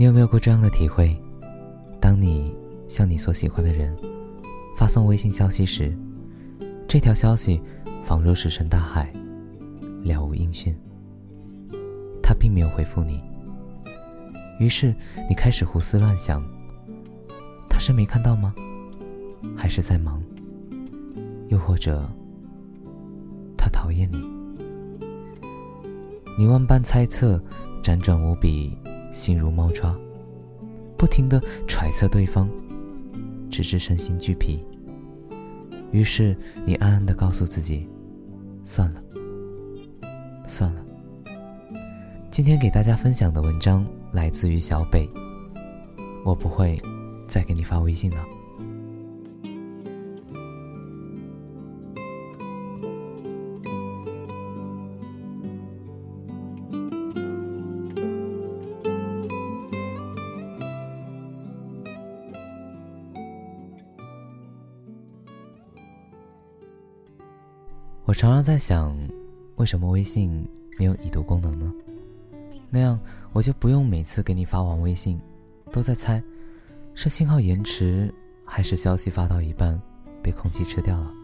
你有没有过这样的体会？当你向你所喜欢的人发送微信消息时，这条消息仿若石沉大海，了无音讯。他并没有回复你，于是你开始胡思乱想：他是没看到吗？还是在忙？又或者他讨厌你？你万般猜测，辗转无比，心如猫抓，不停的揣测对方，直至身心俱疲。于是你暗暗的告诉自己：算了，算了。今天给大家分享的文章来自于小北。我不会再给你发微信了。我常常在想，为什么微信没有已读功能呢？那样我就不用每次给你发完微信，都在猜，是信号延迟，还是消息发到一半被空气吃掉了？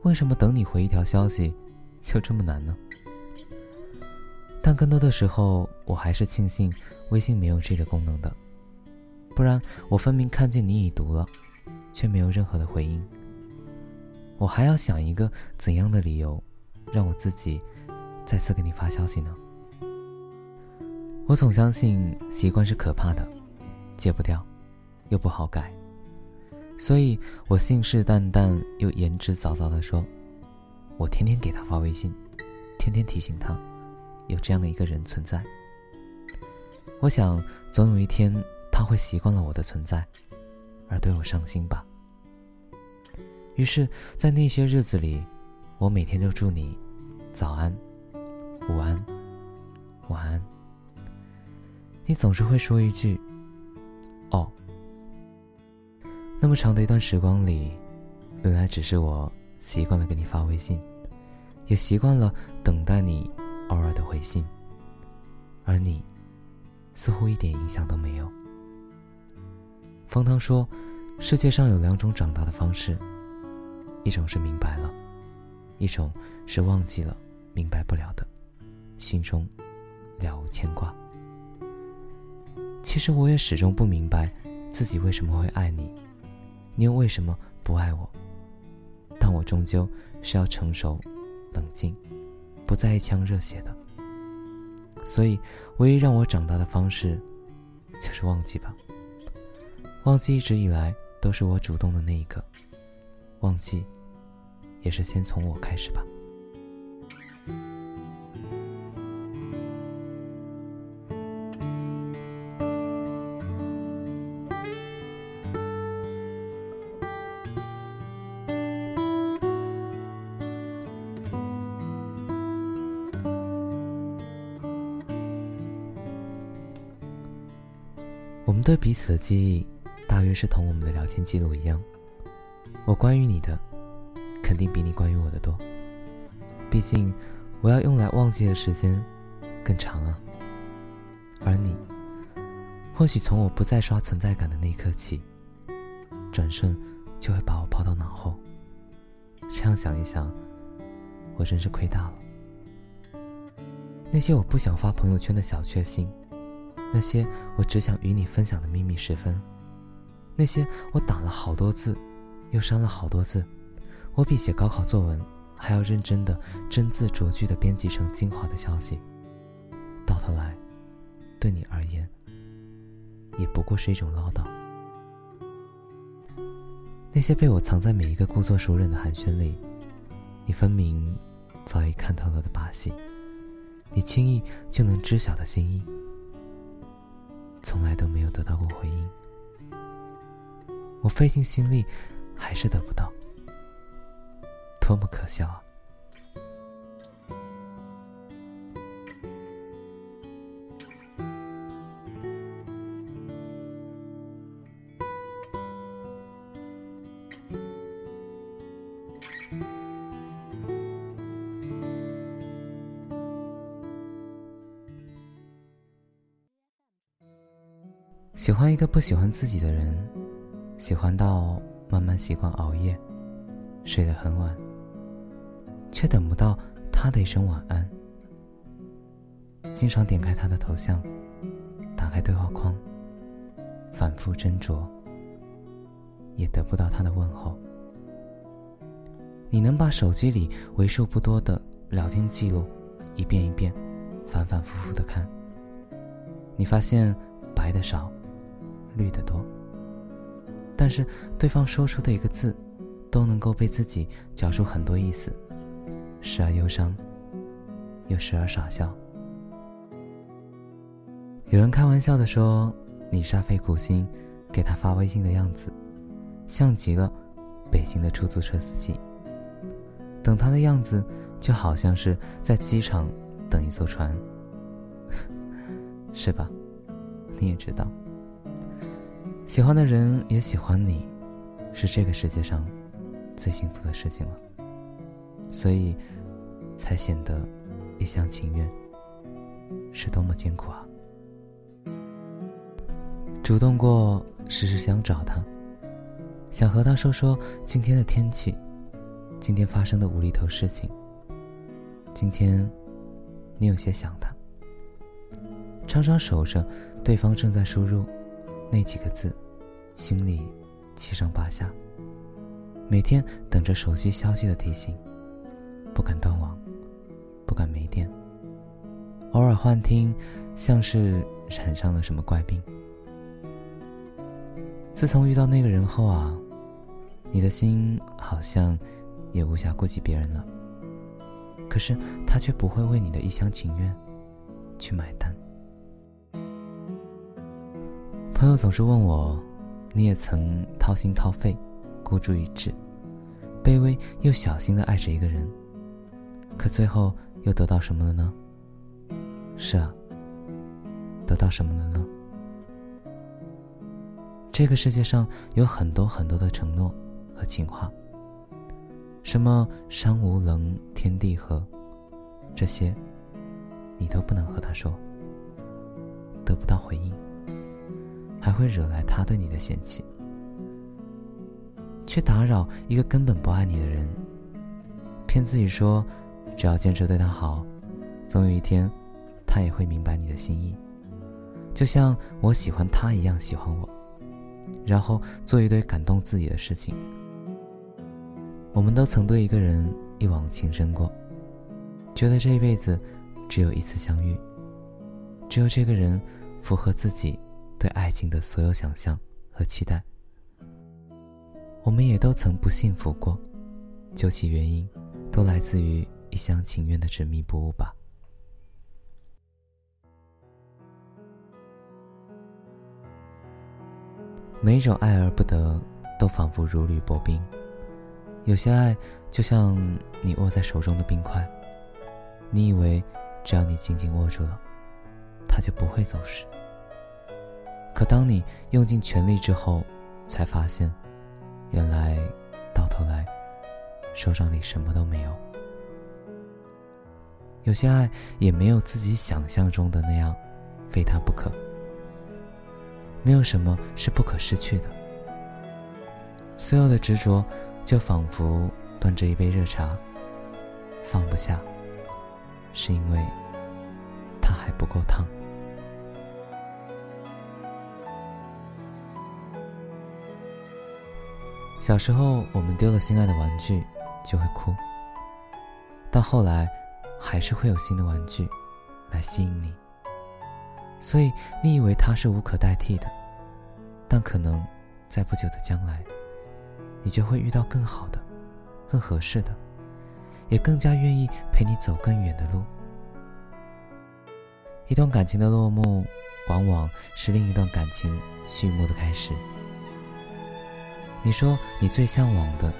为什么等你回一条消息，就这么难呢？但更多的时候，我还是庆幸微信没有这个功能的，不然我分明看见你已读了，却没有任何的回应。我还要想一个怎样的理由，让我自己再次给你发消息呢？我总相信习惯是可怕的，戒不掉，又不好改，所以我信誓旦旦又言之凿凿地说：“我天天给他发微信，天天提醒他，有这样的一个人存在。我想总有一天他会习惯了我的存在，而对我上心吧。于是，在那些日子里，我每天都祝你早安、午安、晚安。”你总是会说一句：“哦。”那么长的一段时光里，原来只是我习惯了给你发微信，也习惯了等待你偶尔的回信，而你似乎一点影响都没有。方汤说：“世界上有两种长大的方式，一种是明白了，一种是忘记了明白不了的，心中了无牵挂。”其实我也始终不明白，自己为什么会爱你，你又为什么不爱我？但我终究是要成熟、冷静，不再一腔热血的。所以，唯一让我长大的方式，就是忘记吧。忘记一直以来都是我主动的那一个，忘记，也是先从我开始吧。我们对彼此的记忆，大约是同我们的聊天记录一样。我关于你的，肯定比你关于我的多。毕竟，我要用来忘记的时间更长啊。而你，或许从我不再刷存在感的那一刻起，转瞬就会把我抛到脑后。这样想一想，我真是亏大了。那些我不想发朋友圈的小确幸。那些我只想与你分享的秘密时分，那些我打了好多字，又删了好多字，我比写高考作文还要认真的真字琢句的编辑成精华的消息，到头来，对你而言，也不过是一种唠叨。那些被我藏在每一个故作熟人的寒暄里，你分明早已看透了的把戏，你轻易就能知晓的心意。从来都没有得到过回应，我费尽心力，还是得不到。多么可笑啊！喜欢一个不喜欢自己的人喜欢到慢慢习惯熬夜，睡得很晚，却等不到他的一声晚安。经常点开他的头像，打开对话框，反复斟酌，也得不到他的问候。你能把手机里为数不多的聊天记录一遍一遍、反反复复的看，你发现白的少，绿的多。但是对方说出的一个字，都能够被自己讲出很多意思，时而忧伤，又时而傻笑。有人开玩笑的说：“你煞费苦心给他发微信的样子，像极了北京的出租车司机。”等他的样子，就好像是在机场等一艘船，是吧？你也知道，喜欢的人也喜欢你，是这个世界上最幸福的事情了。所以，才显得一厢情愿，是多么艰苦啊！主动过，时时想找他，想和他说说今天的天气。今天发生的无厘头事情。今天，你有些想他。常常守着对方正在输入那几个字，心里七上八下。每天等着手机消息的提醒，不敢断网，不敢没电。偶尔幻听，像是染上了什么怪病。自从遇到那个人后啊，你的心好像……也无暇顾及别人了，可是他却不会为你的一厢情愿去买单。朋友总是问我，你也曾掏心掏肺、孤注一掷、卑微又小心的爱着一个人，可最后又得到什么了呢？是啊，得到什么了呢？这个世界上有很多很多的承诺和情话。什么山无棱，天地合，这些，你都不能和他说，得不到回应，还会惹来他对你的嫌弃，去打扰一个根本不爱你的人，骗自己说，只要坚持对他好，总有一天，他也会明白你的心意，就像我喜欢他一样喜欢我，然后做一堆感动自己的事情。我们都曾对一个人一往情深过，觉得这一辈子只有一次相遇，只有这个人符合自己对爱情的所有想象和期待。我们也都曾不幸福过，究其原因，都来自于一厢情愿的执迷不悟吧。每一种爱而不得，都仿佛如履薄冰。有些爱就像你握在手中的冰块，你以为只要你紧紧握住了，它就不会走失。可当你用尽全力之后，才发现，原来到头来，手掌里什么都没有。有些爱也没有自己想象中的那样，非他不可。没有什么是不可失去的，所有的执着。就仿佛端着一杯热茶，放不下，是因为它还不够烫。小时候，我们丢了心爱的玩具，就会哭。到后来，还是会有新的玩具来吸引你。所以，你以为它是无可代替的，但可能在不久的将来。你就会遇到更好的、更合适的，也更加愿意陪你走更远的路。一段感情的落幕，往往是另一段感情序幕的开始。你说你最向往的，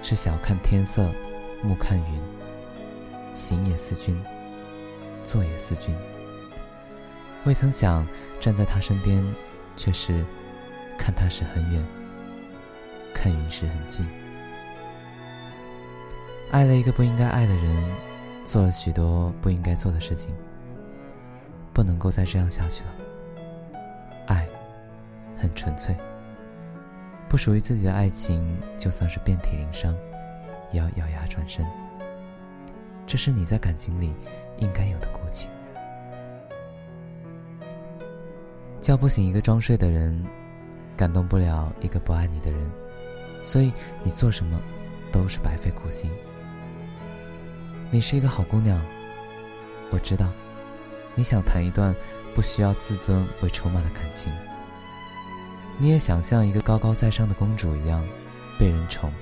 是晓看天色，暮看云，行也思君，坐也思君。未曾想站在他身边，却是看他时很远。看云时很近，爱了一个不应该爱的人，做了许多不应该做的事情，不能够再这样下去了。爱很纯粹。不属于自己的爱情，就算是遍体鳞伤，也要咬牙转身。这是你在感情里应该有的骨气。叫不醒一个装睡的人，感动不了一个不爱你的人，所以你做什么都是白费苦心。你是一个好姑娘，我知道，你想谈一段不需要自尊为筹码的感情。你也想像一个高高在上的公主一样，被人宠，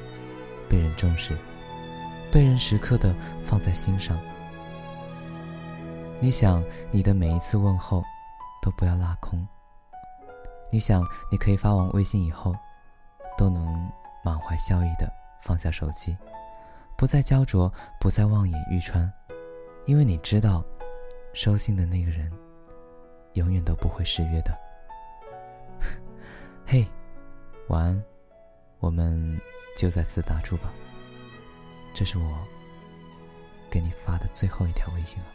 被人重视，被人时刻的放在心上。你想你的每一次问候。都不要落空。你想，你可以发完微信以后，都能满怀笑意的放下手机，不再焦灼，不再望眼欲穿，因为你知道，收信的那个人，永远都不会失约的。嘿，晚安，我们就在此打住吧。这是我给你发的最后一条微信了。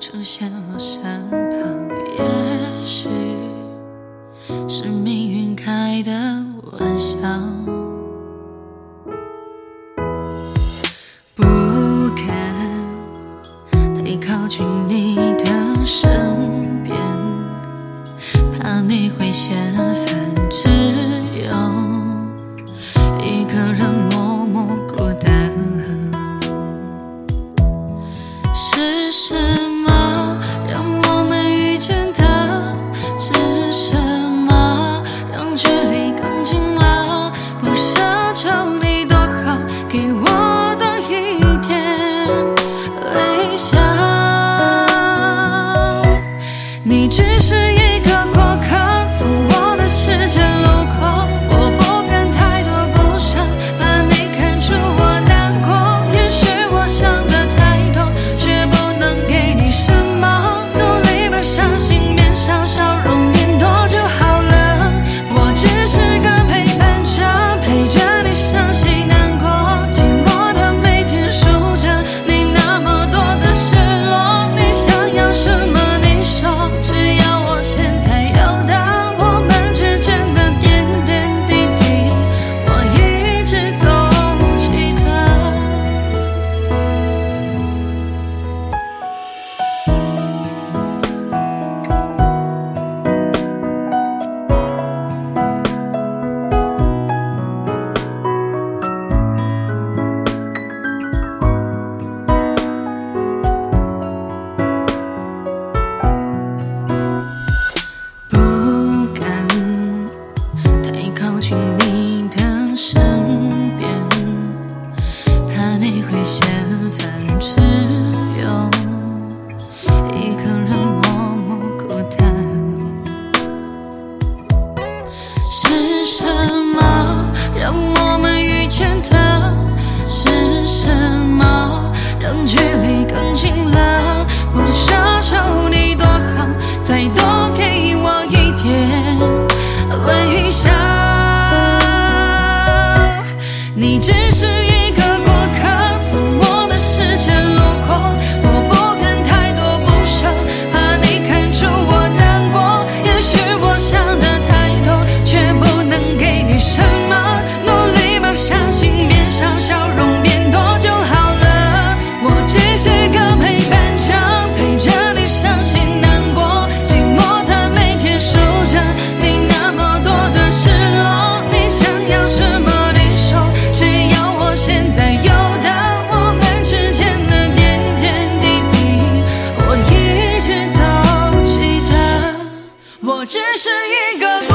出现我身旁？也许是命运开的玩笑，我只是一个